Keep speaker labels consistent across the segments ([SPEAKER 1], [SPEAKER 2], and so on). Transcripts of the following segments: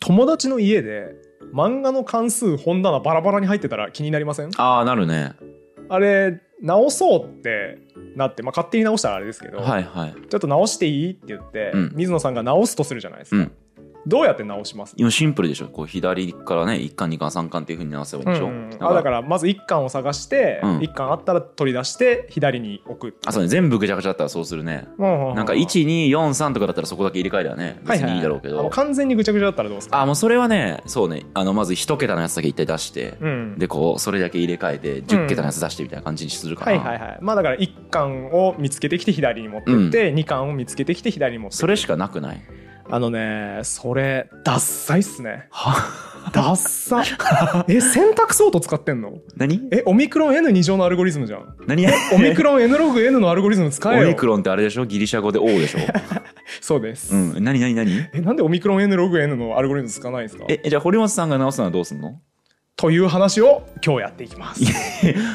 [SPEAKER 1] 友達の家で漫画の関数本棚バラバラに入ってたら気になりません？
[SPEAKER 2] ああなるね。
[SPEAKER 1] あれ直そうってなって、まあ、勝手に直したらあれですけど、
[SPEAKER 2] はいはい。
[SPEAKER 1] ちょっと直していい？って言って、
[SPEAKER 2] うん。
[SPEAKER 1] 水野さんが直すとするじゃないですか、
[SPEAKER 2] うん
[SPEAKER 1] どうやって直します？
[SPEAKER 2] 今シンプルでしょ。こう左からね1巻2巻3巻っていうふうに直せばいいんでしょ、
[SPEAKER 1] うんうんあだからまず1巻を探して、
[SPEAKER 2] うん。
[SPEAKER 1] 1巻あったら取り出して左に置く。
[SPEAKER 2] あそうね。全部ぐちゃぐちゃだったらそうするね。なんか1243とかだったらそこだけ入れ替えりゃね。別にいいだろうけど、
[SPEAKER 1] あの完全にぐちゃぐちゃだったらどうですか
[SPEAKER 2] あもうそれはねそうね。あのまず一桁のやつだけ一体出して、
[SPEAKER 1] うん。
[SPEAKER 2] でこうそれだけ入れ替えて10桁のやつ出してみたいな感じにするかな、
[SPEAKER 1] はいはいはい。まあだから1巻を見つけてきて左に持ってって、2巻を見つけてきて左に持って。
[SPEAKER 2] それしかなくない？
[SPEAKER 1] あのねそれダッサいっすね。
[SPEAKER 2] は？
[SPEAKER 1] ダッサ。え選択ソート使ってんの？
[SPEAKER 2] 何？
[SPEAKER 1] えオミクロン N2 乗のアルゴリズムじゃん。
[SPEAKER 2] 何？
[SPEAKER 1] オミクロン N ログ N のアルゴリズム使えよ。
[SPEAKER 2] オミクロンってあれでしょ？ギリシャ語で O でしょ？
[SPEAKER 1] そうです、
[SPEAKER 2] うん。何？何？何？
[SPEAKER 1] えなんでオミクロン N ログ N のアルゴリズム使わないんですか？
[SPEAKER 2] えじゃあ堀本さんが直すのはどうすんの？
[SPEAKER 1] という話を今日やっていきます、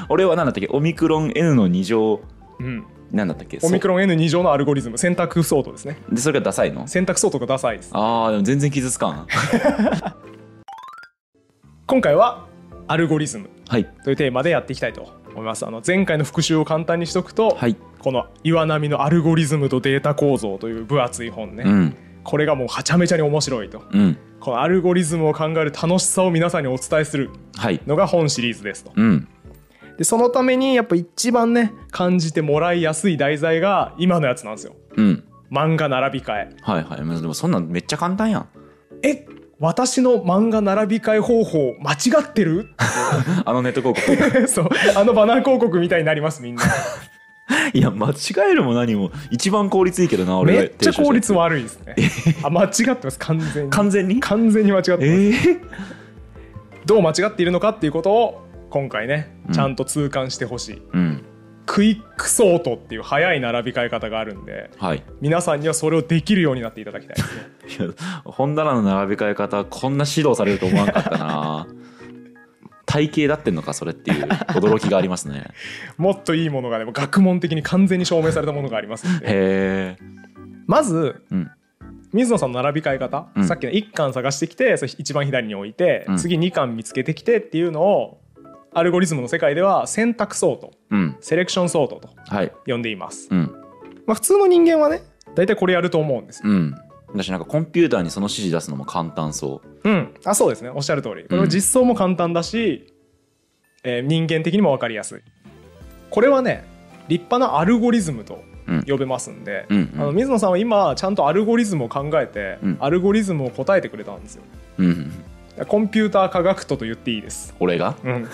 [SPEAKER 2] 俺は何だったっけ？オミクロン N の2乗。
[SPEAKER 1] うん、
[SPEAKER 2] 何だったっけ？
[SPEAKER 1] オミクロン N2 乗のアルゴリズム。選択ソートですね。
[SPEAKER 2] でそれがダサいの？
[SPEAKER 1] 選択ソートがダサいです。
[SPEAKER 2] あーでも全然傷つかん
[SPEAKER 1] 今回はアルゴリズム。
[SPEAKER 2] はい。
[SPEAKER 1] というテーマでやっていきたいと思います。あの前回の復習を簡単にしとくと、
[SPEAKER 2] はい。
[SPEAKER 1] この岩波のアルゴリズムとデータ構造という分厚い本ね、
[SPEAKER 2] うん。
[SPEAKER 1] これがもうはちゃめちゃに面白いと。
[SPEAKER 2] うん。
[SPEAKER 1] このアルゴリズムを考える楽しさを皆さんにお伝えする
[SPEAKER 2] はい。
[SPEAKER 1] のが本シリーズですと。
[SPEAKER 2] うん
[SPEAKER 1] でそのためにやっぱ一番ね感じてもらいやすい題材が今のやつなんですよ。
[SPEAKER 2] うん。
[SPEAKER 1] 漫画並び替え。
[SPEAKER 2] はいはい。まあでもそんなんめっちゃ簡単やん。
[SPEAKER 1] え私の漫画並び替え方法間違ってる？
[SPEAKER 2] あのネット広告
[SPEAKER 1] そう。あのバナー広告みたいになりますみんな。い
[SPEAKER 2] や間違えるも何も。一番効率いいけどな俺が
[SPEAKER 1] めっちゃ効率
[SPEAKER 2] は
[SPEAKER 1] 悪いですね。あ間違ってます完全に。
[SPEAKER 2] 完全に？
[SPEAKER 1] 完全に間違ってます、
[SPEAKER 2] えー、
[SPEAKER 1] どう間違っているのかっていうことを今回ね
[SPEAKER 2] うん。
[SPEAKER 1] ちゃんと痛感してほしい、
[SPEAKER 2] うん。
[SPEAKER 1] クイックソートっていう早い並び替え方があるんで
[SPEAKER 2] はい。
[SPEAKER 1] 皆さんにはそれをできるようになっていただきたい。ですね
[SPEAKER 2] 本棚の並び替え方こんな指導されると思わなかったな。体型だってんのかそれっていう驚きがありますね。
[SPEAKER 1] もっといいものがでも学問的に完全に証明されたものがありますの
[SPEAKER 2] え。
[SPEAKER 1] まず
[SPEAKER 2] うん。
[SPEAKER 1] 水野さんの並び替え方、
[SPEAKER 2] うん。
[SPEAKER 1] さっきの1巻探してきてそれ一番左に置いて、
[SPEAKER 2] うん。
[SPEAKER 1] 次2巻見つけてきてっていうのをアルゴリズムの世界では選択ソート
[SPEAKER 2] うん。
[SPEAKER 1] セレクションソートと
[SPEAKER 2] はい。
[SPEAKER 1] 呼んでいます、
[SPEAKER 2] うん。
[SPEAKER 1] まあ、普通の人間はね大体これやると思うんです。よ
[SPEAKER 2] うん。だしなんかコンピューターにその指示出すのも簡単そ
[SPEAKER 1] う。ん。あそうですね。おっしゃる通り。これは実装も簡単だし、えー人間的にも分かりやすい。これはね立派なアルゴリズムと
[SPEAKER 2] うん。
[SPEAKER 1] 呼べますんで、
[SPEAKER 2] うんうん。
[SPEAKER 1] あの水野さんは今ちゃんとアルゴリズムを考えて、
[SPEAKER 2] うん。
[SPEAKER 1] アルゴリズムを答えてくれたんですよ。
[SPEAKER 2] ううん
[SPEAKER 1] コンピューター科学とと言っていいです、
[SPEAKER 2] 俺が？
[SPEAKER 1] うん、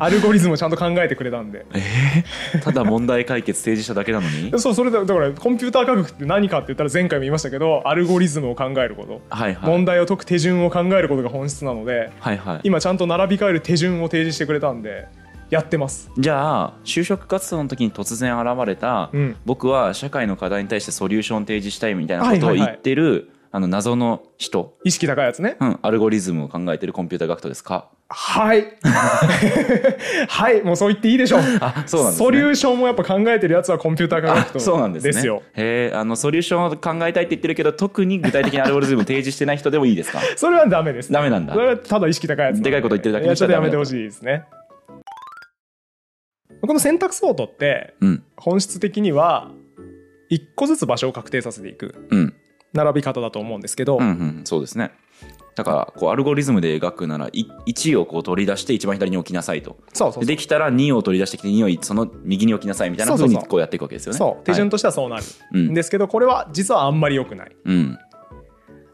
[SPEAKER 1] アルゴリズムをちゃんと考えてくれたんで。
[SPEAKER 2] えー、ただ問題解決提示しただけなのに？
[SPEAKER 1] そうそれだだからコンピューター科学って何かって言ったら前回も言いましたけどアルゴリズムを考えること、
[SPEAKER 2] はいはい。
[SPEAKER 1] 問題を解く手順を考えることが本質なので
[SPEAKER 2] はいはい。
[SPEAKER 1] 今ちゃんと並び替える手順を提示してくれたんでやってます。
[SPEAKER 2] じゃあ就職活動の時に突然現れた、
[SPEAKER 1] うん。
[SPEAKER 2] 僕は社会の課題に対してソリューション提示したいみたいなことを言
[SPEAKER 1] はいはいはい。
[SPEAKER 2] ってる、あの謎の人、
[SPEAKER 1] 意識高いやつね。
[SPEAKER 2] うん、アルゴリズムを考えてるコンピューター学徒ですか？
[SPEAKER 1] はい。はい。もうそう言っていいでしょう。
[SPEAKER 2] あそうなんですね。
[SPEAKER 1] ソリューションもやっぱ考えてるやつはコンピューター科学と
[SPEAKER 2] あそうなんですね。
[SPEAKER 1] ですよ。
[SPEAKER 2] へえあのソリューションを考えたいって言ってるけど特に具体的なアルゴリズムを提示してない人でもいいですか？
[SPEAKER 1] それはダメです
[SPEAKER 2] ダメなんだ。
[SPEAKER 1] それはただ意識高いやつ
[SPEAKER 2] で。かいこと言ってるだけ
[SPEAKER 1] いや
[SPEAKER 2] の人はダメだ
[SPEAKER 1] ちょっとやめてほしいですね。この選択ソートって
[SPEAKER 2] うん。
[SPEAKER 1] 本質的には一個ずつ場所を確定させていく。
[SPEAKER 2] うん
[SPEAKER 1] 並び方だと思うんですけど、
[SPEAKER 2] うんうんそうですね。だからこうアルゴリズムで描くならい1をこう取り出して一番左に置きなさいと。
[SPEAKER 1] そう
[SPEAKER 2] でできたら2を取り出してきて2をその右に置きなさいみたいな
[SPEAKER 1] そう
[SPEAKER 2] にこうやっていくわけですよね。
[SPEAKER 1] そう。手順
[SPEAKER 2] はい
[SPEAKER 1] としてはそうなる。
[SPEAKER 2] うん
[SPEAKER 1] ん。ですけどこれは実はあんまり良くない。
[SPEAKER 2] うん。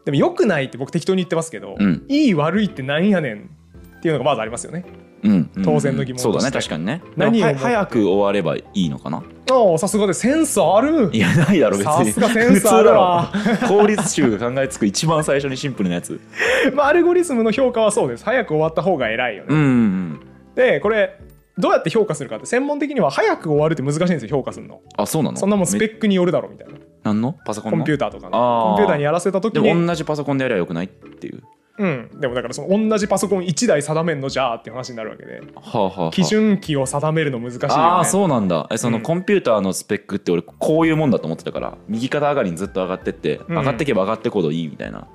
[SPEAKER 1] でも良くないって僕適当に言ってますけど、
[SPEAKER 2] うん。
[SPEAKER 1] いい悪いってなんやねんっていうのがまずありますよね
[SPEAKER 2] うん。うん
[SPEAKER 1] 当然の疑問
[SPEAKER 2] そうだね確かにね。
[SPEAKER 1] 何
[SPEAKER 2] 早く終わればいいのかな？
[SPEAKER 1] ああさすがでセンスある。
[SPEAKER 2] いやないだろ別に。
[SPEAKER 1] さすがセンスあるわ。
[SPEAKER 2] 普通だろ。効率集が考えつく一番最初にシンプルなやつ。
[SPEAKER 1] まあアルゴリズムの評価はそうです。早く終わった方が偉いよね、
[SPEAKER 2] うんうん
[SPEAKER 1] でこれどうやって評価するかって専門的には早く終わるって難しいんですよ評価するの。
[SPEAKER 2] あそうなの？
[SPEAKER 1] そんなもんスペ
[SPEAKER 2] め
[SPEAKER 1] ックによるだろうみたいな。
[SPEAKER 2] なんの？パソコンの？
[SPEAKER 1] コンピューターとかのコンピューターにやらせた時に。
[SPEAKER 2] 同じパソコンでやればよくないっていう
[SPEAKER 1] うん、でもだからその同じパソコン1台定めんのじゃあって話になるわけで。
[SPEAKER 2] はあはあはあ。
[SPEAKER 1] 基準値を定めるの難しいよね。
[SPEAKER 2] ああそうなんだ。えその
[SPEAKER 1] うん
[SPEAKER 2] コンピューターのスペックって俺こういうもんだと思ってたから右肩上がりにずっと上がってって、
[SPEAKER 1] うん
[SPEAKER 2] 上がってけば上がってこどいいみたいな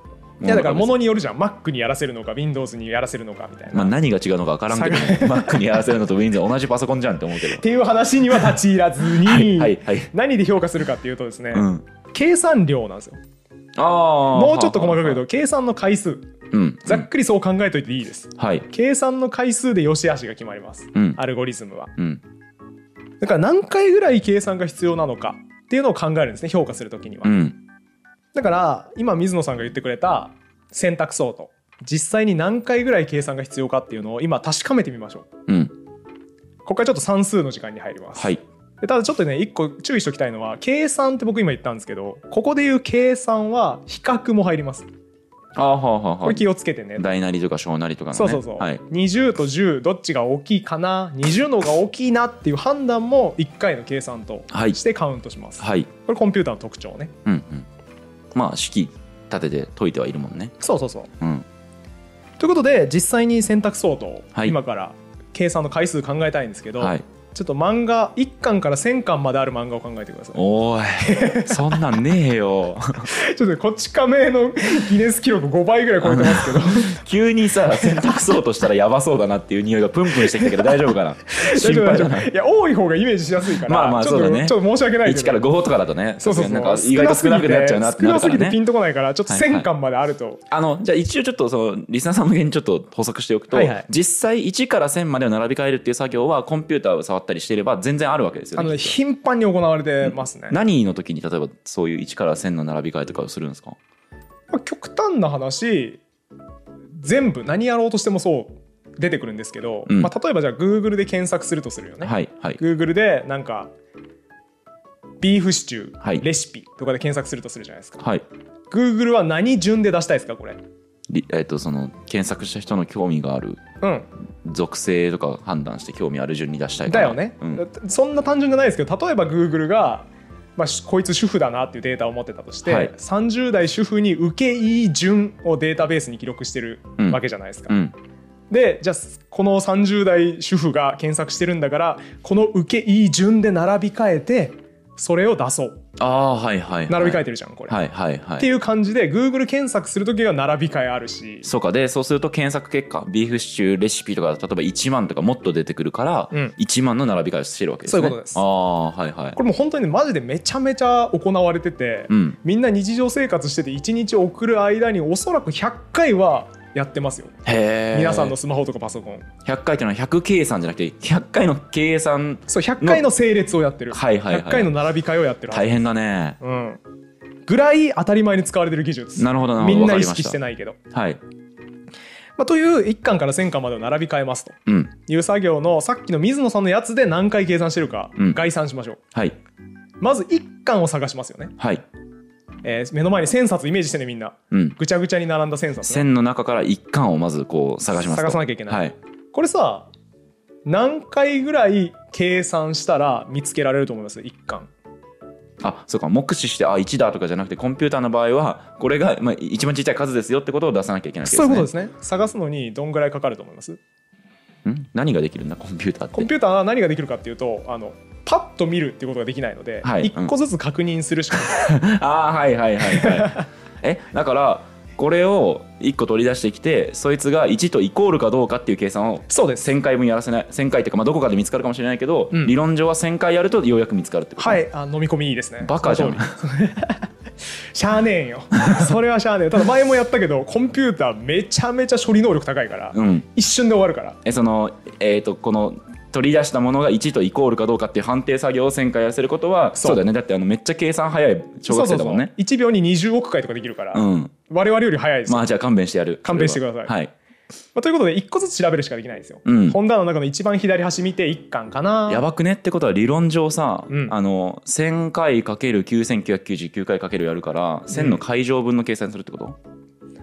[SPEAKER 1] いやだから物によるじゃん。Mac にやらせるのか Windows にやらせるのかみたいな、
[SPEAKER 2] まあ、何が違うのか分からんけど、ね、Mac にやらせるのと Windows 同じパソコンじゃんって思うけど。
[SPEAKER 1] っていう話には立ち入らずに、
[SPEAKER 2] はい。
[SPEAKER 1] 何で評価するかっていうとですね、
[SPEAKER 2] うん。
[SPEAKER 1] 計算量なんですよもうちょっと細かく言うと計算の回数。
[SPEAKER 2] うん。
[SPEAKER 1] ざっくりそう考えといていいです。
[SPEAKER 2] はい。
[SPEAKER 1] 計算の回数で良し悪しが決まります。
[SPEAKER 2] うん。
[SPEAKER 1] アルゴリズムは。
[SPEAKER 2] うん。
[SPEAKER 1] だから何回ぐらい計算が必要なのかっていうのを考えるんですね評価するときには。
[SPEAKER 2] うん。
[SPEAKER 1] だから今水野さんが言ってくれた選択相当。実際に何回ぐらい計算が必要かっていうのを今確かめてみましょう。
[SPEAKER 2] うん。
[SPEAKER 1] ここからちょっと算数の時間に入ります、
[SPEAKER 2] はい。
[SPEAKER 1] でただちょっとね一個注意しておきたいのは計算って僕今言ったんですけどここで言う計算は比較も入ります。
[SPEAKER 2] ああはあはあはあ
[SPEAKER 1] これ気をつけてね。
[SPEAKER 2] 大なりとか小なりとかのね。
[SPEAKER 1] そうそうそう、
[SPEAKER 2] はい。
[SPEAKER 1] 20と10どっちが大きいかな20の方が大きいなっていう判断も1回の計算と
[SPEAKER 2] はい。
[SPEAKER 1] してカウントします、
[SPEAKER 2] はい。
[SPEAKER 1] これコンピューターの特徴ね。
[SPEAKER 2] うんうん。まあ式立てて解いてはいるもんね。
[SPEAKER 1] そうそうそう。
[SPEAKER 2] うん。
[SPEAKER 1] ということで実際に選択相当、
[SPEAKER 2] はい。
[SPEAKER 1] 今から計算の回数考えたいんですけど、
[SPEAKER 2] はい
[SPEAKER 1] ちょっと漫画1巻から1000巻まである漫画を考えてください。
[SPEAKER 2] おーいそんなんねえよ。
[SPEAKER 1] ちょっとねこっち亀のギネス記録5倍ぐらい超えてますけど。
[SPEAKER 2] 急にさ選択そうとしたらやばそうだなっていう匂いがプンプンしてきたけど大丈夫かな？
[SPEAKER 1] 大
[SPEAKER 2] 心配じゃな。い
[SPEAKER 1] や多い方がイメージしやすいから
[SPEAKER 2] まあまあそうだね。
[SPEAKER 1] ちょっと申し訳ないけど。
[SPEAKER 2] 1から5とかだとね。
[SPEAKER 1] そうそうそう。
[SPEAKER 2] なんか意外と少なくなっちゃうなってな
[SPEAKER 1] 少な
[SPEAKER 2] るからね。
[SPEAKER 1] すぎてピンとこないからちょっと
[SPEAKER 2] はいはい。
[SPEAKER 1] 1000巻まであると、
[SPEAKER 2] あのじゃあ一応ちょっとそのリスナーさん向けにちょっと補足しておくと、
[SPEAKER 1] はいはい。
[SPEAKER 2] 実際1から1000までを並び替えるっていう作業はコンピューターを触ったりしていれば全然あるわけですよ
[SPEAKER 1] あのね
[SPEAKER 2] ねきっと。
[SPEAKER 1] 頻繁に行われてますね、
[SPEAKER 2] 何の時に例えばそういう1から1000の並び替えとかをするんですか？
[SPEAKER 1] まあ極端な話全部何やろうとしてもそう出てくるんですけど、
[SPEAKER 2] うん。
[SPEAKER 1] まあ、例えばじゃあ Google で検索するとするよね、
[SPEAKER 2] はいはい。
[SPEAKER 1] Google でなんかビーフシチュー、
[SPEAKER 2] はい。
[SPEAKER 1] レシピとかで検索するとするじゃないですか。
[SPEAKER 2] はい。
[SPEAKER 1] Google は何順で出したいですかこれ？
[SPEAKER 2] りえっとその検索した人の興味がある。
[SPEAKER 1] うん
[SPEAKER 2] 属性とか判断して興味ある順に出したい
[SPEAKER 1] だよね、
[SPEAKER 2] うん。
[SPEAKER 1] だそんな単純じゃないですけど例えば Google が、まあ、しこいつ主婦だなっていうデータを持ってたとして、
[SPEAKER 2] はい。
[SPEAKER 1] 30代主婦に受けいい順をデータベースに記録してる
[SPEAKER 2] うん
[SPEAKER 1] わけじゃないですか、
[SPEAKER 2] うん。
[SPEAKER 1] でじゃあこの30代主婦が検索してるんだからこの受けいい順で並び替えてそれを出そう。
[SPEAKER 2] ああはいはい、はい、
[SPEAKER 1] 並び替え
[SPEAKER 2] て
[SPEAKER 1] てるじゃんこれ、
[SPEAKER 2] はいはいはい。
[SPEAKER 1] っていう感じで Google 検索するときは並び替えあるし。
[SPEAKER 2] そうか。でそうすると検索結果ビーフシチューレシピとか例えば1万とかもっと出てくるから、
[SPEAKER 1] うん。
[SPEAKER 2] 1万の並び替えをしてるわけですね。
[SPEAKER 1] そういうことです。
[SPEAKER 2] ああはいはい。
[SPEAKER 1] これもう本当にねマジでめちゃめちゃ行われてて、
[SPEAKER 2] うん。
[SPEAKER 1] みんな日常生活してて1日送る間におそらく100回はやってますよ。皆さんのスマホとかパソコン。
[SPEAKER 2] 100回っていうのは100計算じゃなくて100回の計算
[SPEAKER 1] そう100回の整列をやってる、
[SPEAKER 2] はいはいはい。
[SPEAKER 1] 100回の並び替えをやってる。
[SPEAKER 2] 大変だね。
[SPEAKER 1] うん、ぐらい当たり前に使われてる技術。
[SPEAKER 2] なるほどなるほど。
[SPEAKER 1] みんな意識してないけど、
[SPEAKER 2] はい。
[SPEAKER 1] まあ、という1巻から1000巻までを並び替えますと。
[SPEAKER 2] うん。
[SPEAKER 1] いう作業のさっきの水野さんのやつで何回計算してるか
[SPEAKER 2] うん。
[SPEAKER 1] 概算しましょう、
[SPEAKER 2] はい。
[SPEAKER 1] まず1巻を探しますよね、
[SPEAKER 2] はい
[SPEAKER 1] えー目の前に1000冊イメージしてねみんな。
[SPEAKER 2] うん。
[SPEAKER 1] ぐちゃぐちゃに並んだ1000冊ね、
[SPEAKER 2] 線の中から一巻をまずこう探しますと。
[SPEAKER 1] 探さなきゃいけない。
[SPEAKER 2] はい。
[SPEAKER 1] これさ何回ぐらい計算したら見つけられると思います？1巻。
[SPEAKER 2] あそうか。目視してあ1だとかじゃなくてコンピューターの場合はこれが、まあ、一番ちっちゃい数ですよってことを出さなきゃいけないね。
[SPEAKER 1] そういうことですね。探すのにどんぐらいかかると思います？
[SPEAKER 2] ん？何ができるんだ？コンピューターって。
[SPEAKER 1] コンピューターは何ができるかっていうとあのパッと見るっていうことができないので、
[SPEAKER 2] はい
[SPEAKER 1] 1個ずつ確認するしかない、
[SPEAKER 2] ああはいはいはいはい。えだからこれを1個取り出してきてそいつが1とイコールかどうかっていう計算を
[SPEAKER 1] そうです。
[SPEAKER 2] 1000回分やらせない1000回っていうか、まあ、どこかで見つかるかもしれないけど、
[SPEAKER 1] うん。
[SPEAKER 2] 理論上は1000回やるとようやく見つかるってこと。
[SPEAKER 1] はい。あ飲み込みいいですね。
[SPEAKER 2] バカじゃん。
[SPEAKER 1] しゃあねえんよ。それはしゃあねえただ前もやったけどコンピューターめちゃめちゃ処理能力高いから、
[SPEAKER 2] うん。
[SPEAKER 1] 一瞬で終わるから。
[SPEAKER 2] えそのえっ、とこの取り出したものが1とイコールかどうかっていう判定作業を1000回やらせることは
[SPEAKER 1] そう。
[SPEAKER 2] そうだよね。だってあのめっちゃ計算早い小学生だもんね。
[SPEAKER 1] 1秒に20億回とかできるから、
[SPEAKER 2] うん。
[SPEAKER 1] 我々より早いですよ、
[SPEAKER 2] まあじゃあ勘弁してやる。
[SPEAKER 1] 勘弁してください。
[SPEAKER 2] は。い。
[SPEAKER 1] まあ、ということで1個ずつ調べるしかできないんですよ、
[SPEAKER 2] うん。
[SPEAKER 1] 本棚の中の一番左端見て1巻かな。
[SPEAKER 2] やばくねってことは理論上さ、
[SPEAKER 1] うん。
[SPEAKER 2] あの1000回かける9999回かけるやるから1000の回乗分の計算するってこと、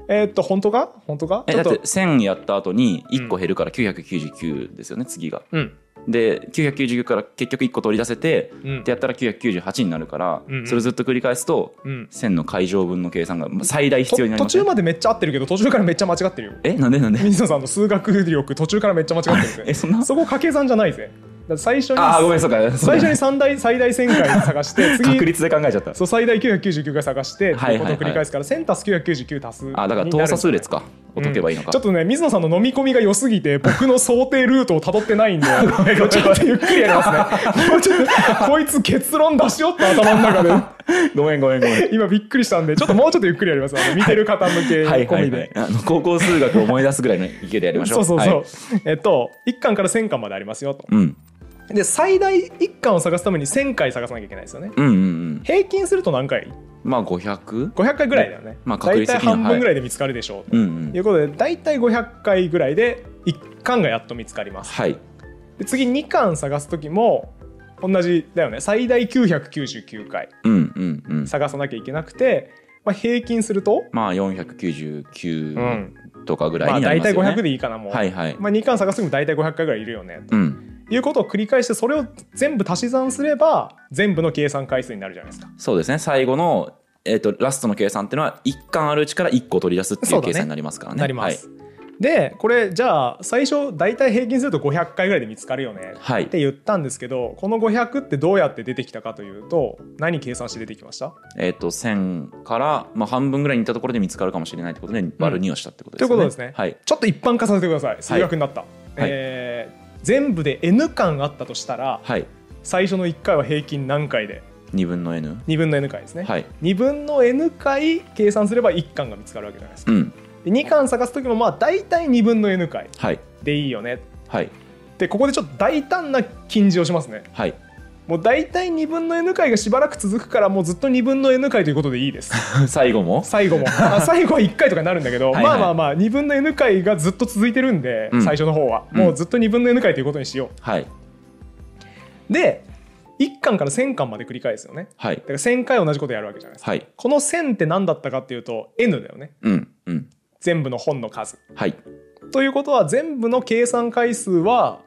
[SPEAKER 1] えーっと本当か？本当か？
[SPEAKER 2] えだって
[SPEAKER 1] ちょっと。
[SPEAKER 2] 1000やった後に1個減るから999ですよね次が。
[SPEAKER 1] うん
[SPEAKER 2] で999から結局1個取り出せて、
[SPEAKER 1] うん。
[SPEAKER 2] ってやったら998になるから、
[SPEAKER 1] うんうん。
[SPEAKER 2] それずっと繰り返すと
[SPEAKER 1] うん。
[SPEAKER 2] 1000の回乗分の計算が最大必要になり
[SPEAKER 1] と途
[SPEAKER 2] ます、ね、
[SPEAKER 1] 中までめっちゃ合ってるけど途中からめっちゃ間違ってるよ。
[SPEAKER 2] えなんでなんで？
[SPEAKER 1] 水野さんの数学力途中からめっちゃ間違ってるぜ。
[SPEAKER 2] えそんな？
[SPEAKER 1] そこ掛け算じゃないぜ。ら最初に
[SPEAKER 2] ああごめんそうか。
[SPEAKER 1] 最初に最大最大1000回探して 次。
[SPEAKER 2] 確率で考えちゃった。
[SPEAKER 1] そう最大999回探してって
[SPEAKER 2] はいはいはい。
[SPEAKER 1] いうことを繰り返すから1000足す999足す。
[SPEAKER 2] あだから等差数列か。を解けばいいのか、
[SPEAKER 1] ちょっとね水野さんの飲み込みが良すぎて 僕の想定ルートをたどってないんで。ちょっとゆっくりやりますね。もうちょっとこいつ結論出しよって頭の中で。
[SPEAKER 2] ごめんごめんごめん。
[SPEAKER 1] 今びっくりしたんでちょっともうちょっとゆっくりやります。見てる方向け
[SPEAKER 2] はいはい、
[SPEAKER 1] 込みで
[SPEAKER 2] はい、あの高校数学を思い出すぐらいの勢いでやりましょ
[SPEAKER 1] そううそうそう、
[SPEAKER 2] はい。
[SPEAKER 1] えっと1巻から1000巻までありますよと。
[SPEAKER 2] うん、
[SPEAKER 1] で最大1巻を探すために1000回探さなきゃいけないですよね。
[SPEAKER 2] うんうんうん。
[SPEAKER 1] 平均すると何回？
[SPEAKER 2] まあ 500?
[SPEAKER 1] 500回ぐらいだよね、
[SPEAKER 2] まあ確
[SPEAKER 1] 大体
[SPEAKER 2] 率的
[SPEAKER 1] 半分ぐらいで見つかるでしょうと。
[SPEAKER 2] うんうん。
[SPEAKER 1] いうことで大体500回ぐらいで1巻がやっと見つかります。
[SPEAKER 2] はい。
[SPEAKER 1] で次2巻探す時も同じだよね。最大999回
[SPEAKER 2] うんうんうん。
[SPEAKER 1] 探さなきゃいけなくて、まあ、平均すると、
[SPEAKER 2] まあ
[SPEAKER 1] う
[SPEAKER 2] 499
[SPEAKER 1] ん。
[SPEAKER 2] とかぐらい
[SPEAKER 1] まあ、大体
[SPEAKER 2] になりますよね、
[SPEAKER 1] 500でいいかなもう、
[SPEAKER 2] はいはい、
[SPEAKER 1] まあ、2巻探す時も大体500回ぐらいいるよね。
[SPEAKER 2] うん。
[SPEAKER 1] ということを繰り返してそれを全部足し算すれば全部の計算回数になるじゃないですか。
[SPEAKER 2] そうですね。最後の、えー、とラストの計算っていうのは1巻あるうちから1個取り出すっていうう計算になりますからね。
[SPEAKER 1] なります、でこれじゃあ最初大体平均すると500回ぐらいで見つかるよね
[SPEAKER 2] はい、はい
[SPEAKER 1] って言ったんですけどこの500ってどうやって出てきたかというと何計算して出てきました？
[SPEAKER 2] えっ、と1000から、まあ、半分ぐらいにいったところで見つかるかもしれないってことで割る2をしたってことですね、
[SPEAKER 1] ということですね。
[SPEAKER 2] はい。
[SPEAKER 1] ちょっと一般化させてください。数学になった、えー全部で n 巻あったとしたら
[SPEAKER 2] はい。
[SPEAKER 1] 最初の1回は平均何回で
[SPEAKER 2] ？2分の n
[SPEAKER 1] 2分の n 回ですね、
[SPEAKER 2] はい。
[SPEAKER 1] 2分の n 回計算すれば1巻が見つかるわけじゃないですか。
[SPEAKER 2] うん。
[SPEAKER 1] で2巻探す時もまあ大体2分の n 回
[SPEAKER 2] はい。
[SPEAKER 1] でいいよね。
[SPEAKER 2] はい。
[SPEAKER 1] でここでちょっと大胆な禁じをしますね。
[SPEAKER 2] はい
[SPEAKER 1] もう大体2分の n 回がしばらく続くからもうずっと2分の n 回ということでいいです。
[SPEAKER 2] 最後も？
[SPEAKER 1] 最後も。あ最後は1回とかになるんだけど
[SPEAKER 2] はいはい。
[SPEAKER 1] まあまあまあ2分の n 回がずっと続いてるんで、
[SPEAKER 2] うん。
[SPEAKER 1] 最初の方は。
[SPEAKER 2] うん。
[SPEAKER 1] もうずっと2分の n 回ということにしよ
[SPEAKER 2] はい、
[SPEAKER 1] うで1巻から1000巻まで繰り返すよね。
[SPEAKER 2] はい。
[SPEAKER 1] だから1000回同じことやるわけじゃないですか、
[SPEAKER 2] はい。
[SPEAKER 1] この1000って何だったかっていうと n だよね。
[SPEAKER 2] うんうん。
[SPEAKER 1] 全部の本の数。
[SPEAKER 2] はい。
[SPEAKER 1] ということは全部の計算回数は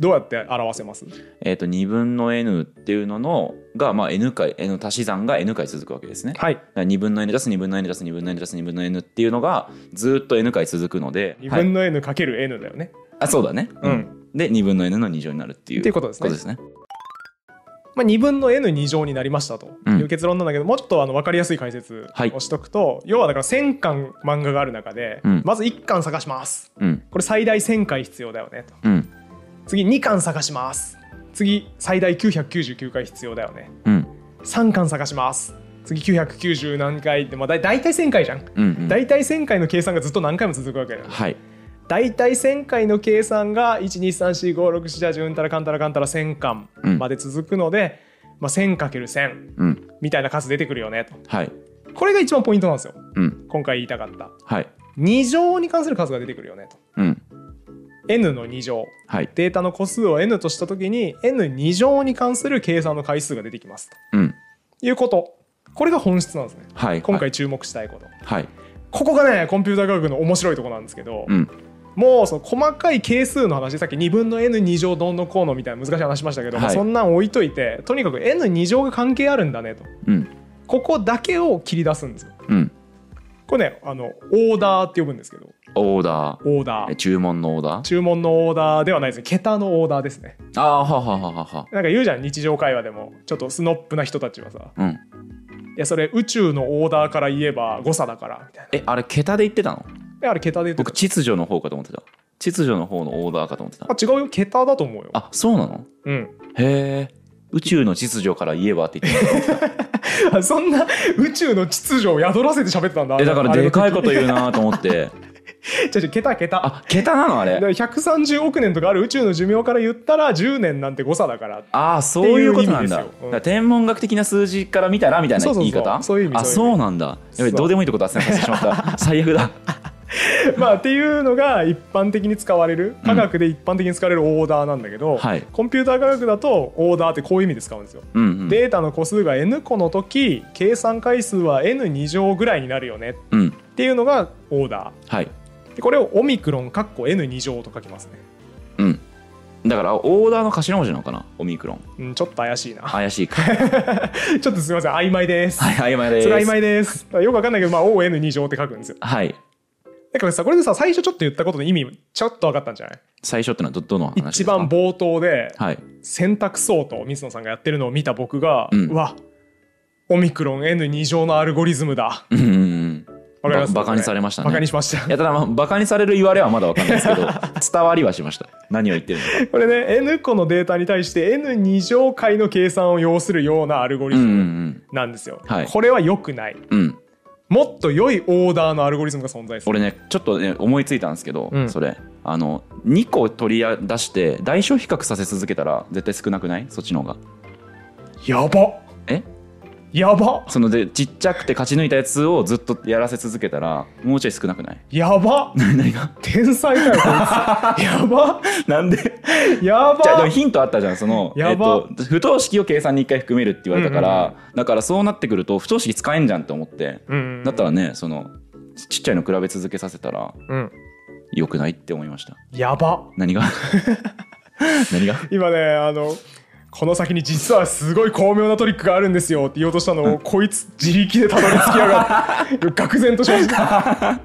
[SPEAKER 1] どうやって表せます？
[SPEAKER 2] えっ、と2分の n っていうののが、まあ、n 回 n 足し算が n 回続くわけですね。
[SPEAKER 1] はい。
[SPEAKER 2] だから2分の n 足す2分の n 足す2分の n 足す2分の n っていうのがずっと n 回続くので、
[SPEAKER 1] 2
[SPEAKER 2] はい
[SPEAKER 1] 分の n かける n だよね、
[SPEAKER 2] あそうだね、
[SPEAKER 1] うん。
[SPEAKER 2] で2分の n の2乗になるっていう
[SPEAKER 1] っていうことですね。
[SPEAKER 2] ですね。
[SPEAKER 1] まあ、2分の n2 乗になりましたと
[SPEAKER 2] うん。
[SPEAKER 1] いう結論なんだけど、もうちょっとあの分かりやすい解説
[SPEAKER 2] はい。
[SPEAKER 1] をしとくと、要はだから1000巻漫画がある中で、
[SPEAKER 2] うん。
[SPEAKER 1] まず1巻探します。
[SPEAKER 2] うん。
[SPEAKER 1] これ最大1000回必要だよねと。
[SPEAKER 2] うん
[SPEAKER 1] 次2巻探します。次最大999回必要だよね。
[SPEAKER 2] うん。
[SPEAKER 1] 3巻探します。次990何回って、まあ、だ大体1000回じゃん。
[SPEAKER 2] うんうん。
[SPEAKER 1] 大体1000回の計算がずっと何回も続くわけだよね。
[SPEAKER 2] はい。
[SPEAKER 1] 大体1000回の計算が1234567うんたらかんたらかんたら1000巻まで続くので、まあ、1000×1000
[SPEAKER 2] うん。
[SPEAKER 1] みたいな数出てくるよねと。
[SPEAKER 2] はい。
[SPEAKER 1] これが一番ポイントなんですよ。
[SPEAKER 2] うん。
[SPEAKER 1] 今回言いたかった。
[SPEAKER 2] はい。
[SPEAKER 1] 2乗に関する数が出てくるよねと。
[SPEAKER 2] うん
[SPEAKER 1] n の2乗。
[SPEAKER 2] はい。
[SPEAKER 1] データの個数を n とした時に n2 乗に関する計算の回数が出てきます
[SPEAKER 2] うん。
[SPEAKER 1] ということ。これが本質なんですね。
[SPEAKER 2] はい。
[SPEAKER 1] 今回注目したいこと。
[SPEAKER 2] はい。
[SPEAKER 1] ここがねコンピューター科学の面白いところなんですけど、
[SPEAKER 2] うん。
[SPEAKER 1] もうその細かい係数の話さっき2分の n2 乗どんどんこうのみたいな難しい話しましたけど、まあ
[SPEAKER 2] はい。
[SPEAKER 1] そんなん置いといてとにかく n2 乗が関係あるんだねと。
[SPEAKER 2] うん。
[SPEAKER 1] ここだけを切り出すんですよ。
[SPEAKER 2] うん
[SPEAKER 1] これねあのオーダーって呼ぶんですけど。
[SPEAKER 2] オーダー。
[SPEAKER 1] オーダー。
[SPEAKER 2] え注文のオーダー？
[SPEAKER 1] 注文のオーダーではないですね。桁のオーダーですね。
[SPEAKER 2] ああははははは。
[SPEAKER 1] なんか言うじゃん日常会話でも。ちょっとスノップな人たちはさ。
[SPEAKER 2] うん。
[SPEAKER 1] いやそれ宇宙のオーダーから言えば誤差だからみたいな。
[SPEAKER 2] えあれ桁で言ってたの？
[SPEAKER 1] えあれ桁で言って
[SPEAKER 2] 僕
[SPEAKER 1] た
[SPEAKER 2] 秩序の方かと思ってた。秩序の方のオーダーかと思ってた。
[SPEAKER 1] あ違うよ。桁だと思うよ。
[SPEAKER 2] あそうなの？
[SPEAKER 1] うん。
[SPEAKER 2] へえ宇宙の秩序から言えばって言ってた
[SPEAKER 1] あそんな宇宙の秩序を宿らせて喋ってたんだ。
[SPEAKER 2] えだからでかいこと
[SPEAKER 1] う
[SPEAKER 2] 言うなと思って。
[SPEAKER 1] じゃじゃ桁桁
[SPEAKER 2] あ桁なのあ
[SPEAKER 1] だから
[SPEAKER 2] れ
[SPEAKER 1] 130億年とかある宇宙の寿命から言ったら10年なんて誤差だから。
[SPEAKER 2] ああそういうことなんだ。
[SPEAKER 1] うん。
[SPEAKER 2] だ天文学的な数字から見たらみたいな
[SPEAKER 1] そうそうそう。
[SPEAKER 2] 言い方？
[SPEAKER 1] そういう意味
[SPEAKER 2] あ
[SPEAKER 1] そういう意味。
[SPEAKER 2] そうなんだ。やべ
[SPEAKER 1] そう。
[SPEAKER 2] どうでもいいとこ出せなかったしまった。最悪だ
[SPEAKER 1] まあっていうのが一般的に使われる科学で一般的に使われるオーダーなんだけど、
[SPEAKER 2] はい。
[SPEAKER 1] コンピューター科学だとオーダーってこういう意味で使うんですよ。
[SPEAKER 2] うんうん。
[SPEAKER 1] データの個数が n 個の時計算回数は n2 乗ぐらいになるよね。
[SPEAKER 2] うん。
[SPEAKER 1] っていうのがオーダ
[SPEAKER 2] はい。
[SPEAKER 1] ーでこれをオミクロンかっこ n2 乗と書きますね、
[SPEAKER 2] うん。だからオーダーの頭文字なのかな？オミクロン。
[SPEAKER 1] うん、ちょっと怪しいな。
[SPEAKER 2] 怪しいか。
[SPEAKER 1] ちょっとすみません。曖昧です、
[SPEAKER 2] はい曖昧です。
[SPEAKER 1] それ曖昧です。よくわかんないけど、まあ、ON2 乗って書くんですよ。
[SPEAKER 2] はい
[SPEAKER 1] だからさこれでさ最初ちょっと言ったことの意味ちょっと分かったんじゃない？
[SPEAKER 2] 最初ってのはどどの話
[SPEAKER 1] 一番冒頭で
[SPEAKER 2] はい。
[SPEAKER 1] 選択相当水野さんがやってるのを見た僕が、
[SPEAKER 2] う
[SPEAKER 1] うんわオミクロン N2 乗のアルゴリズムだ。
[SPEAKER 2] うん。うん。うん。
[SPEAKER 1] わかります？
[SPEAKER 2] ばバカにされましたね。
[SPEAKER 1] バカにしました。
[SPEAKER 2] いやただまあバカにされる言われはまだわかんないですけど 伝わりはしました。何を言ってるのか。
[SPEAKER 1] これね N 個のデータに対して N2 乗回の計算を要するようなアルゴリ
[SPEAKER 2] うんう
[SPEAKER 1] ズム
[SPEAKER 2] ん。
[SPEAKER 1] なんですよ、
[SPEAKER 2] はい。
[SPEAKER 1] これは良くない。
[SPEAKER 2] うんうん
[SPEAKER 1] もっと良いオーダーのアルゴリズムが存在する。
[SPEAKER 2] 俺ねちょっとね思いついたんですけど、
[SPEAKER 1] うん。
[SPEAKER 2] それ。あの2個取り出して大小比較させ続けたら絶対少なくない？そっちの方が。
[SPEAKER 1] やば
[SPEAKER 2] え
[SPEAKER 1] やば。
[SPEAKER 2] そのでちっちゃくて勝ち抜いたやつをずっとやらせ続けたらもうちょい少なくない？
[SPEAKER 1] やば。
[SPEAKER 2] 何が？
[SPEAKER 1] 天才かよこいつ。やば。
[SPEAKER 2] なんで？
[SPEAKER 1] や
[SPEAKER 2] じゃあでも
[SPEAKER 1] ば
[SPEAKER 2] ヒントあったじゃんその、
[SPEAKER 1] や
[SPEAKER 2] えっ
[SPEAKER 1] ば
[SPEAKER 2] と、不等式を計算に1回含めるって言われたから、
[SPEAKER 1] うんうん
[SPEAKER 2] だからそうなってくると不等式使えんじゃんって思って、
[SPEAKER 1] うん。
[SPEAKER 2] だったらねそのちっちゃいの比べ続けさせたら
[SPEAKER 1] うん。
[SPEAKER 2] 良くないって思いました。
[SPEAKER 1] やば。
[SPEAKER 2] 何が？何が？
[SPEAKER 1] 今ねあのこの先に実はすごい巧妙なトリックがあるんですよって言おうとしたのを、こいつ自力でたどり着きやがって。愕然としました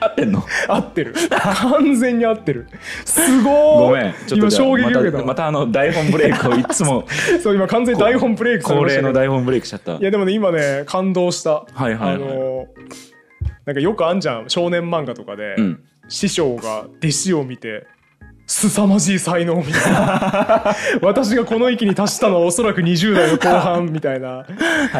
[SPEAKER 2] 合ってんの？
[SPEAKER 1] 合ってる。完全に合ってる。すごい。
[SPEAKER 2] ごめん。ちょっと
[SPEAKER 1] 今衝撃を受けた
[SPEAKER 2] またまたあの台本ブレイクをいつも
[SPEAKER 1] そう今完全に台本ブレイク
[SPEAKER 2] 恒例の台本ブレイクしちゃった。
[SPEAKER 1] いやでもね今ね感動した。
[SPEAKER 2] はいはいはい。
[SPEAKER 1] あのなんかよくあんじゃん。少年漫画とかで、
[SPEAKER 2] うん。
[SPEAKER 1] 師匠が弟子を見て凄まじい才能みたいな。私がこの域に達したのはおそらく20代の後半みたいな。
[SPEAKER 2] は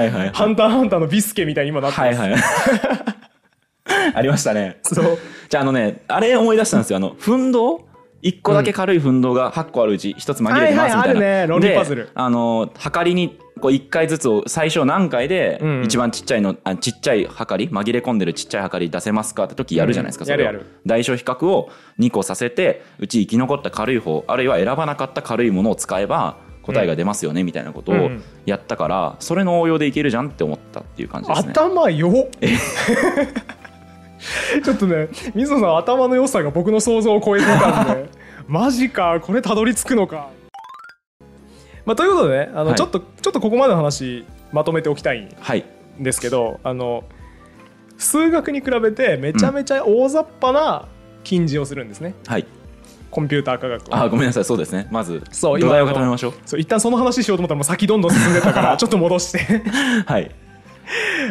[SPEAKER 2] いはい
[SPEAKER 1] ハンターハンターのビスケみたいに今なってます、
[SPEAKER 2] はいはい ありましたね。
[SPEAKER 1] そう。
[SPEAKER 2] じゃああのねあれ思い出したんですよ。あの奮闘1個だけ軽い奮闘が8個あるうち1つ紛れてますみたいな、
[SPEAKER 1] はいはいあるね。論理パズル。
[SPEAKER 2] であのはかりにこう1回ずつを最小何回で
[SPEAKER 1] うん。
[SPEAKER 2] 一番ちっちゃいのあちっちゃいはかり紛れ込んでるちっちゃいはかり出せますか？って時やるじゃないですか、
[SPEAKER 1] うん
[SPEAKER 2] それを。
[SPEAKER 1] やるやる。
[SPEAKER 2] 大小比較を2個させてうち生き残った軽い方あるいは選ばなかった軽いものを使えば答えが出ますよねみたいなことを
[SPEAKER 1] うん。
[SPEAKER 2] やったからそれの応用でいけるじゃんって思ったっていう感じですね。
[SPEAKER 1] 頭よ。ちょっとね水野さん頭の良さが僕の想像を超えていたんで マジかこれたどり着くのか。まあ、ということでねあの、
[SPEAKER 2] はい。
[SPEAKER 1] ちょっとちょっとここまでの話まとめておきたいん
[SPEAKER 2] はい。
[SPEAKER 1] ですけどあの数学に比べてめちゃめちゃ大雑把な近似をするんですね、
[SPEAKER 2] はい。
[SPEAKER 1] コンピューター科学は。
[SPEAKER 2] あごめんなさい。そうですね。まず
[SPEAKER 1] そう
[SPEAKER 2] 土台を
[SPEAKER 1] 今
[SPEAKER 2] 固めましょう。
[SPEAKER 1] そう一旦その話しようと思ったらもう先どんどん進んでたから ちょっと戻して、
[SPEAKER 2] はい。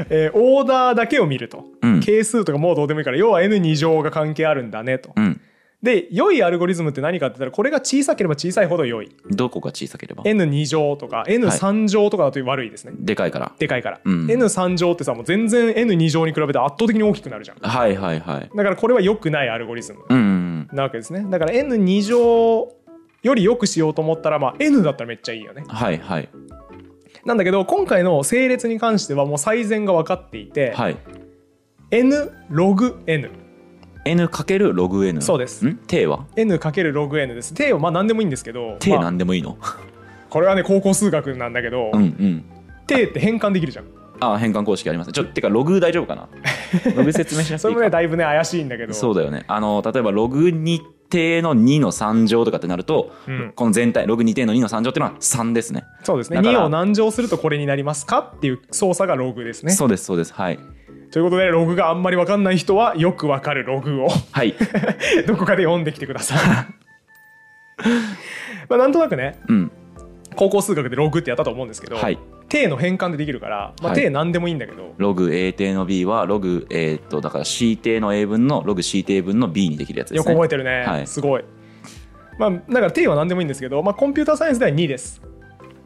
[SPEAKER 1] えーオーダーだけを見ると、
[SPEAKER 2] うん。
[SPEAKER 1] 係数とかもうどうでもいいから要は N2 乗が関係あるんだねと、
[SPEAKER 2] うん
[SPEAKER 1] で良いアルゴリズムって何かって言ったらこれが小さければ小さいほど良い。
[SPEAKER 2] どこが小さければ
[SPEAKER 1] ？N2 乗とか N3 乗とかだと悪いですね、
[SPEAKER 2] でかいから。
[SPEAKER 1] でかいから、
[SPEAKER 2] うん。
[SPEAKER 1] N3 乗ってさもう全然 N2 乗に比べて圧倒的に大きくなるじゃん。
[SPEAKER 2] はいはいはい。
[SPEAKER 1] だからこれは良くないアルゴリズム
[SPEAKER 2] うんうん
[SPEAKER 1] なわけですね。だから N2 乗より良くしようと思ったらまあ N だったらめっちゃいいよね。
[SPEAKER 2] うんはいはい。
[SPEAKER 1] なんだけど今回の整列に関してはもう最善が分かっていて、
[SPEAKER 2] はい。
[SPEAKER 1] N ログ N
[SPEAKER 2] N かけるログ N
[SPEAKER 1] そうです。
[SPEAKER 2] ん？T は
[SPEAKER 1] ？N かけるログ N です。T はまあ何でもいいんですけど、
[SPEAKER 2] T
[SPEAKER 1] まあ
[SPEAKER 2] なんでもいいの？
[SPEAKER 1] これはね高校数学なんだけど、
[SPEAKER 2] うんうん。
[SPEAKER 1] って変換できるじゃん。
[SPEAKER 2] あ変換公式あります。ちょてかログ大丈夫かな？ログ説明しなく
[SPEAKER 1] それも
[SPEAKER 2] ていいか
[SPEAKER 1] ねだいぶね怪しいんだけど。
[SPEAKER 2] そうだよね。あの例えばログ2定の2の3乗とかってなると、
[SPEAKER 1] うん。
[SPEAKER 2] この全体ログ2定の2の3乗っていうのは3ですね。
[SPEAKER 1] そうですね。
[SPEAKER 2] だから
[SPEAKER 1] 2を何乗するとこれになりますかっていう操作がログですね。
[SPEAKER 2] そうですそうです。はい
[SPEAKER 1] ということでログがあんまり分かんない人はよく分かるログを。
[SPEAKER 2] はい。
[SPEAKER 1] どこかで読んできてください。まあなんとなくね
[SPEAKER 2] うん。
[SPEAKER 1] 高校数学でログってやったと思うんですけど、
[SPEAKER 2] はい。
[SPEAKER 1] 定の変換でできるから、まあ、
[SPEAKER 2] はい。
[SPEAKER 1] 定何でもいいんだけど、
[SPEAKER 2] ログ A 定の B はログえーっとだから C 定の A 分のログ C 定分の B にできるやつです
[SPEAKER 1] よく
[SPEAKER 2] ね
[SPEAKER 1] 覚えてるね、
[SPEAKER 2] はい。
[SPEAKER 1] すごい。まあだから定は何でもいいんですけど、まあ、コンピューターサイエンスでは2です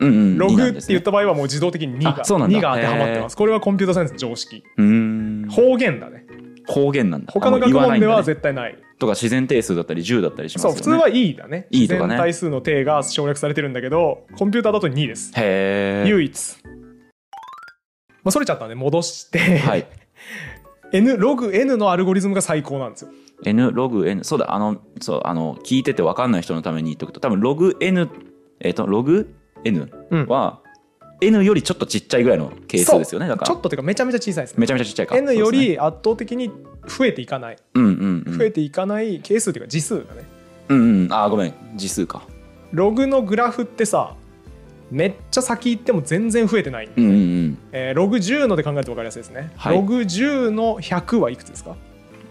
[SPEAKER 1] ログって
[SPEAKER 2] 2なんですね。
[SPEAKER 1] 言った場合はもう自動的に2が
[SPEAKER 2] あそうなんだ。
[SPEAKER 1] 2が当てはまってます。これはコンピューターサイエンスの常識。
[SPEAKER 2] うーん。
[SPEAKER 1] 方言だね。
[SPEAKER 2] 方言なんだ。
[SPEAKER 1] 他の学問では絶対ない。
[SPEAKER 2] とか自然定数だったり10だったりしますよね。
[SPEAKER 1] そう普通は E だね。
[SPEAKER 2] E とかね。
[SPEAKER 1] 自然対数の定が省略されてるんだけどコンピューターだと2です。
[SPEAKER 2] へえ
[SPEAKER 1] 唯一。まあそれちゃったんで戻して、
[SPEAKER 2] はい。
[SPEAKER 1] N ログ N のアルゴリズムが最高なんですよ。
[SPEAKER 2] N ログ N そうだあのそうあの聞いてて分かんない人のために言っとくと多分ログ N えっ、とログ N
[SPEAKER 1] うん。
[SPEAKER 2] は、N よりちょっとちっちゃいぐらいの係数ですよねだから。
[SPEAKER 1] ちょっとてかめちゃめちゃ小さいですね。
[SPEAKER 2] めちゃめちゃちっちゃいか。
[SPEAKER 1] N より圧倒的に増えていかない。
[SPEAKER 2] うんうんうん。
[SPEAKER 1] 増えていかない係数というか次数だね。
[SPEAKER 2] うんうん。あーごめん。字数か。
[SPEAKER 1] ログのグラフってさめっちゃ先行っても全然増えてない。んで、
[SPEAKER 2] うんうんうん。
[SPEAKER 1] えーログ10ので考えると分かりやすいですね、
[SPEAKER 2] はい。
[SPEAKER 1] ログ10の100はいくつですか？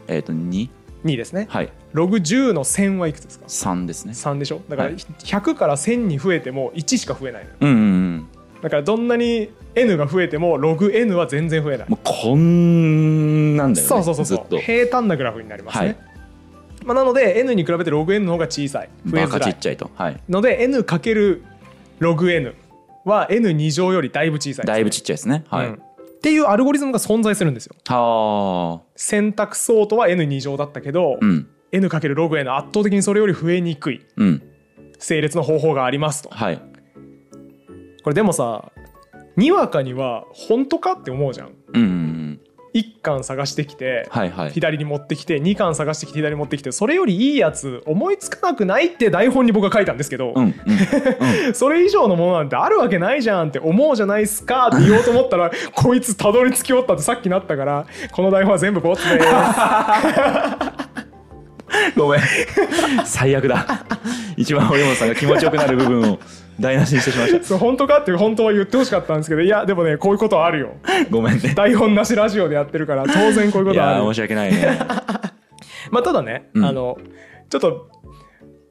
[SPEAKER 2] えっ、と2
[SPEAKER 1] 2ですね。
[SPEAKER 2] はい。
[SPEAKER 1] ログ10の1000はいくつですか
[SPEAKER 2] ？3ですね。
[SPEAKER 1] 3でしょ？だから
[SPEAKER 2] はい
[SPEAKER 1] 100から1000に増えても1しか増えない
[SPEAKER 2] うんうんうん。
[SPEAKER 1] だからどんなに N が増えてもログ N は全然増えない。
[SPEAKER 2] もうこんなんだよね
[SPEAKER 1] そうそうそうそう。平坦なグラフになりますね、
[SPEAKER 2] はい。
[SPEAKER 1] まあ、なので N に比べてログ N の方が小さい。増えづらい。
[SPEAKER 2] ちっちゃいと。はい。
[SPEAKER 1] ので N かけるログ N は N2 乗よりだいぶ小さいね、
[SPEAKER 2] だいぶちっちゃいですね。はい、
[SPEAKER 1] うんっていうアルゴリズムが存在するんですよ。
[SPEAKER 2] はあ
[SPEAKER 1] 選択相とは N2 乗だったけど、
[SPEAKER 2] うん。
[SPEAKER 1] N かけるログ N 圧倒的にそれより増えにくい
[SPEAKER 2] うん。
[SPEAKER 1] 整列の方法がありますと。
[SPEAKER 2] はい。
[SPEAKER 1] これでもさにわかには本当かって思うじゃん
[SPEAKER 2] うんうん
[SPEAKER 1] 1巻探してきて、
[SPEAKER 2] はいはい。
[SPEAKER 1] 左に持ってきて2巻探してきて左に持ってきてそれよりいいやつ思いつかなくないって台本に僕は書いたんですけど、
[SPEAKER 2] うんうん
[SPEAKER 1] それ以上のものなんてあるわけないじゃんって思うじゃないっすかって言おうと思ったらこいつたどり着きおったってさっきなったからこの台本は全部ボツです。
[SPEAKER 2] ごめん。最悪だ一番堀本さんが気持ちよくなる部分を台無しにしてしまいまし
[SPEAKER 1] そう本当かって本当は言ってほしかったんですけどいやでもねこういうことあるよ。
[SPEAKER 2] たごめんね。
[SPEAKER 1] 台本なしラジオでやってるから当然こういう
[SPEAKER 2] い
[SPEAKER 1] ことある。
[SPEAKER 2] やー申し訳ないね。
[SPEAKER 1] まあただね、
[SPEAKER 2] うん。
[SPEAKER 1] あのちょっと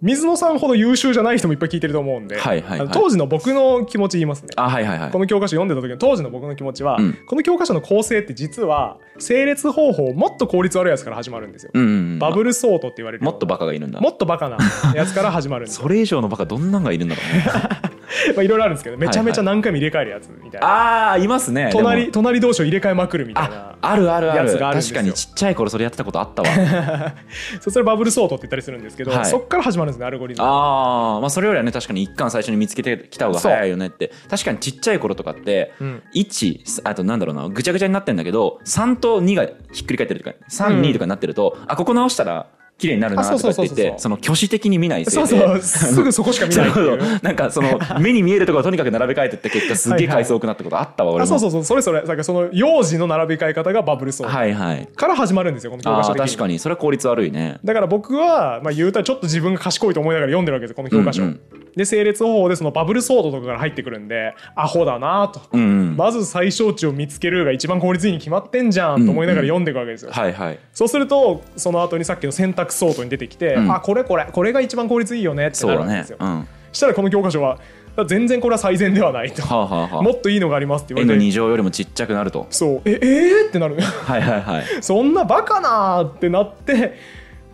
[SPEAKER 1] 水野さんほど優秀じゃない人もいっぱい聞いてると思うんで、
[SPEAKER 2] はいはいはい。
[SPEAKER 1] 当時の僕の気持ち言いますね。
[SPEAKER 2] あはいはいはい。
[SPEAKER 1] この教科書読んでた時の当時の僕の気持ちは、
[SPEAKER 2] うん。
[SPEAKER 1] この教科書の構成って実は整列方法もっと効率悪いやつから始まるんですよ、
[SPEAKER 2] うんうんうん。
[SPEAKER 1] バブルソートって言われる
[SPEAKER 2] もっとバカがいるんだ。
[SPEAKER 1] もっとバカなやつから始まるんですよ。
[SPEAKER 2] それ以上のバカどんなんがいるんだろうね
[SPEAKER 1] まあいろいろあるんですけどめちゃめちゃ何回も入れ替えるやつみたいな、
[SPEAKER 2] ああいますね。
[SPEAKER 1] 隣隣同士を入れ替えまくるみたい
[SPEAKER 2] あ
[SPEAKER 1] な
[SPEAKER 2] あるあるあ
[SPEAKER 1] や
[SPEAKER 2] る
[SPEAKER 1] あ
[SPEAKER 2] 確かにちっちゃい頃それやってたことあったわ。
[SPEAKER 1] それバブルソートって言ったりするんですけど、
[SPEAKER 2] はい。
[SPEAKER 1] そっから始まるんですねアルゴリズム。
[SPEAKER 2] ああまあそれよりはね確かに一巻最初に見つけてきた方が早いよねって。確かにちっちゃい頃とかって
[SPEAKER 1] うん。
[SPEAKER 2] 1あとなんだろうなぐちゃぐちゃになってんだけど3と2がひっくり返ってるとか
[SPEAKER 1] うん
[SPEAKER 2] 32とかになってると、あここ直したら綺麗になるなとかって言ってその挙手的に見ないせいで。
[SPEAKER 1] そうそう。すぐそこしか見ない。
[SPEAKER 2] なんかその目に見えるところをとにかく並べ替えてって結果すげえ回数多くなったことあったわ俺も。
[SPEAKER 1] あそうそうそう。それそれ。だからその幼児の並び替え方がバブルソート、
[SPEAKER 2] はいはい
[SPEAKER 1] から始まるんですよこの教科
[SPEAKER 2] あ
[SPEAKER 1] 書的に
[SPEAKER 2] ー確かに。それは効率悪いね。
[SPEAKER 1] だから僕は、まあ、言うたらちょっと自分が賢いと思いながら読んでるわけですこの教科書、
[SPEAKER 2] うんうん
[SPEAKER 1] で整列方法でそのバブルソートとかから入ってくるんでアホだなと、
[SPEAKER 2] うんうん。
[SPEAKER 1] まず最小値を見つけるが一番効率いいに決まってんじゃんと思いながら読んでいくわけですよ、
[SPEAKER 2] はいはい。
[SPEAKER 1] そうするとその後にさっきの選択ソートに出てきて、
[SPEAKER 2] うん。
[SPEAKER 1] あこれこれこれが一番効率いいよねってなるわけですよ、
[SPEAKER 2] うん。は
[SPEAKER 1] したらこの教科書は全然これは最善ではないと、
[SPEAKER 2] あ、はあはあ、
[SPEAKER 1] もっといいのがありますって言われて。
[SPEAKER 2] N2 乗よりもちっちゃくなると。
[SPEAKER 1] そう。ええー、ってなる。
[SPEAKER 2] はいはいはい。
[SPEAKER 1] そんなバカなーってなって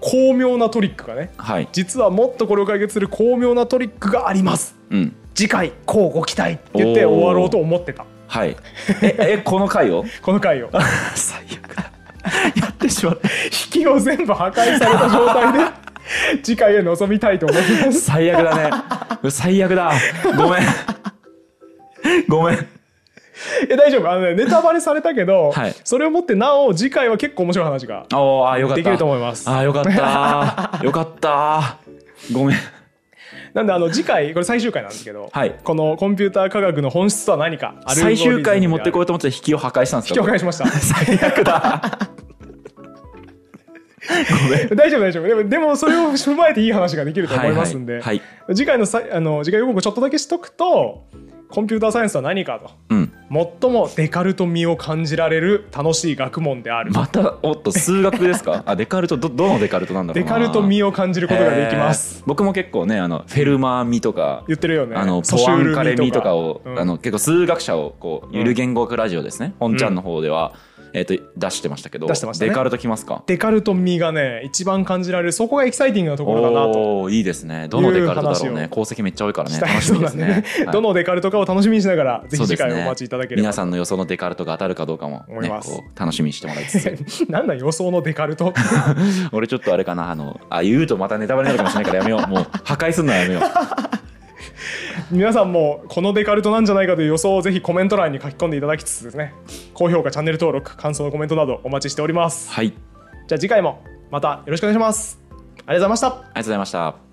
[SPEAKER 1] 巧妙なトリックがね
[SPEAKER 2] はい。
[SPEAKER 1] 実はもっとこれを解決する巧妙なトリックがあります。
[SPEAKER 2] うん。
[SPEAKER 1] 次回こうご期待って言って終わろうと思ってた。
[SPEAKER 2] はい。ええこの回を？
[SPEAKER 1] この回を。
[SPEAKER 2] 最悪。だ やってしまった。
[SPEAKER 1] 引きを全部破壊された状態で次回へ臨みたいと思います。
[SPEAKER 2] 最悪だね。最悪だ。ごめん。ごめん
[SPEAKER 1] え大丈夫？あの、ね、ネタバレされたけど、
[SPEAKER 2] はい。
[SPEAKER 1] それをもってなお次回は結構面白い話ができると思います。
[SPEAKER 2] あよかった。よかった。ごめん。
[SPEAKER 1] なんであの次回これ最終回なんですけど、
[SPEAKER 2] はい。
[SPEAKER 1] このコンピューター科学の本質とは何か
[SPEAKER 2] 最終回に持ってこようと思って引きを破壊したんですか
[SPEAKER 1] 引きを破壊しました。
[SPEAKER 2] 最悪だ。ごめん。
[SPEAKER 1] 大丈夫大丈夫。でもでもそれを踏まえていい話ができると思いますんで、
[SPEAKER 2] はいはい
[SPEAKER 1] 次回のさあの次回予告をちょっとだけしとくとコンピューターサイエンスとは何かと。
[SPEAKER 2] うん
[SPEAKER 1] 最もデカルト味を感じられる楽しい学問である、
[SPEAKER 2] またおっと数学ですか？あデカルトどどのデカルトなんだろうな。
[SPEAKER 1] デカルト味を感じることができます。
[SPEAKER 2] 僕も結構ねあのフェルマー味とか
[SPEAKER 1] 言ってるよね。
[SPEAKER 2] あのポアンカレ味とかを、
[SPEAKER 1] うん。
[SPEAKER 2] あの結構数学者をこうゆる言語学ラジオですね、本ちゃんの方では、えっと出してましたけど
[SPEAKER 1] 出してましたね。
[SPEAKER 2] デカルトきますか？
[SPEAKER 1] デカルト味がね一番感じられるそこがエキサイティングなところだなと。
[SPEAKER 2] おおーいいですね。どのデカルトだろうね。功績めっちゃ多いからね。楽しみですね。
[SPEAKER 1] そうだ
[SPEAKER 2] はい。
[SPEAKER 1] どのデカルトかを楽しみにしながらぜひ次回お待ちいただければ
[SPEAKER 2] 皆さんの予想のデカルトが当たるかどうかも、ね、楽しみにしてもらいつつ。
[SPEAKER 1] なんだ予想のデカルト。
[SPEAKER 2] 俺ちょっとあれかなあのあ言うとまたネタバレになるかもしれないからやめよう。もう破壊すんのはやめよう
[SPEAKER 1] 皆さんもこのデカルトなんじゃないかという予想をぜひコメント欄に書き込んでいただきつつですね高評価チャンネル登録感想のコメントなどお待ちしております。
[SPEAKER 2] はい。あり
[SPEAKER 1] じゃあ次回もまたよろしくお願いします。ありがとうございました。
[SPEAKER 2] がとうございました